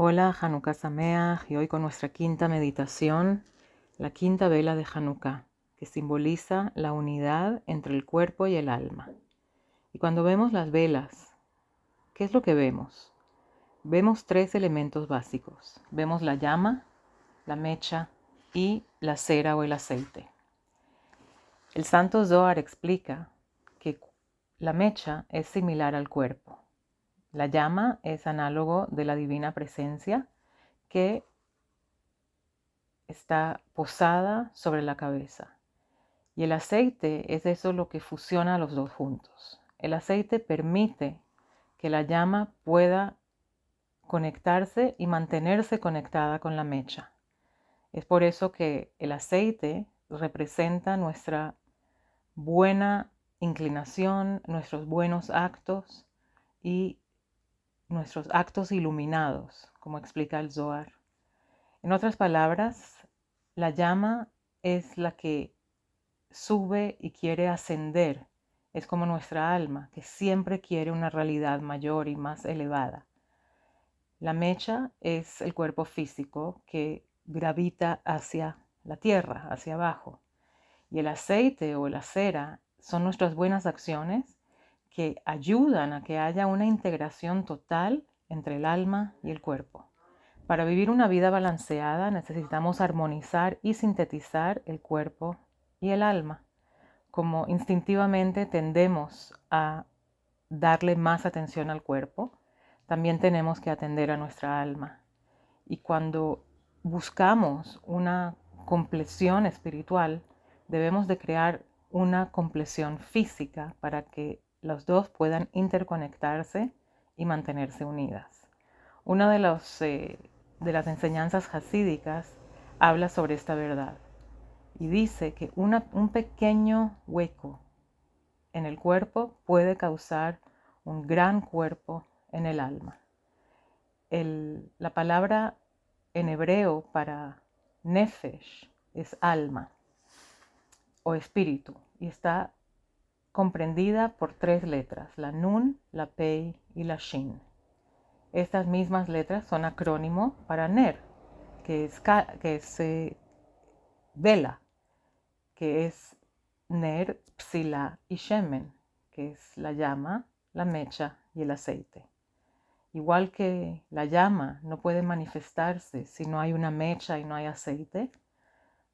Hola, Hanukkah Sameach, y hoy con nuestra quinta meditación, la quinta vela de Hanukkah, que simboliza la unidad entre el cuerpo y el alma. Y cuando vemos las velas, ¿qué es lo que vemos? Vemos tres elementos básicos. Vemos la llama, la mecha y la cera o el aceite. El Santo Zohar explica que la mecha es similar al cuerpo la llama es análogo de la divina presencia que está posada sobre la cabeza. Y el aceite es eso lo que fusiona los dos juntos. El aceite permite que la llama pueda conectarse y mantenerse conectada con la mecha. Es por eso que el aceite representa nuestra buena inclinación, nuestros buenos actos y nuestros actos iluminados, como explica el Zohar. En otras palabras, la llama es la que sube y quiere ascender. Es como nuestra alma, que siempre quiere una realidad mayor y más elevada. La mecha es el cuerpo físico que gravita hacia la tierra, hacia abajo. Y el aceite o la cera son nuestras buenas acciones que ayudan a que haya una integración total entre el alma y el cuerpo. Para vivir una vida balanceada necesitamos armonizar y sintetizar el cuerpo y el alma. Como instintivamente tendemos a darle más atención al cuerpo, también tenemos que atender a nuestra alma. Y cuando buscamos una compleción espiritual, debemos de crear una compleción física para que los dos puedan interconectarse y mantenerse unidas. Una eh, de las enseñanzas hasídicas habla sobre esta verdad y dice que un pequeño hueco en el cuerpo puede causar un gran cuerpo en el alma. la palabra en hebreo para nefesh es alma o espíritu y está comprendida por tres letras, la Nun, la Pei y la Shin. Estas mismas letras son acrónimo para Ner, que es, que es eh, vela, que es Ner, Psila y Shemen, que es la llama, la mecha y el aceite. Igual que la llama no puede manifestarse si no hay una mecha y no hay aceite,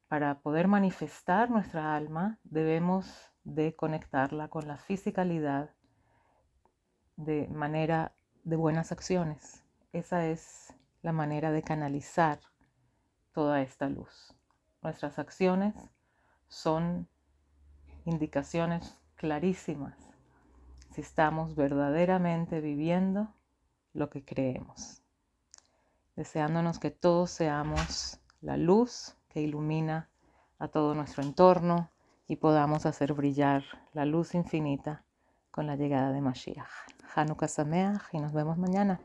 para poder manifestar nuestra alma debemos de conectarla con la fisicalidad de manera de buenas acciones. Esa es la manera de canalizar toda esta luz. Nuestras acciones son indicaciones clarísimas si estamos verdaderamente viviendo lo que creemos. Deseándonos que todos seamos la luz que ilumina a todo nuestro entorno, y podamos hacer brillar la luz infinita con la llegada de Mashiach. Hanukkah Sameach y nos vemos mañana.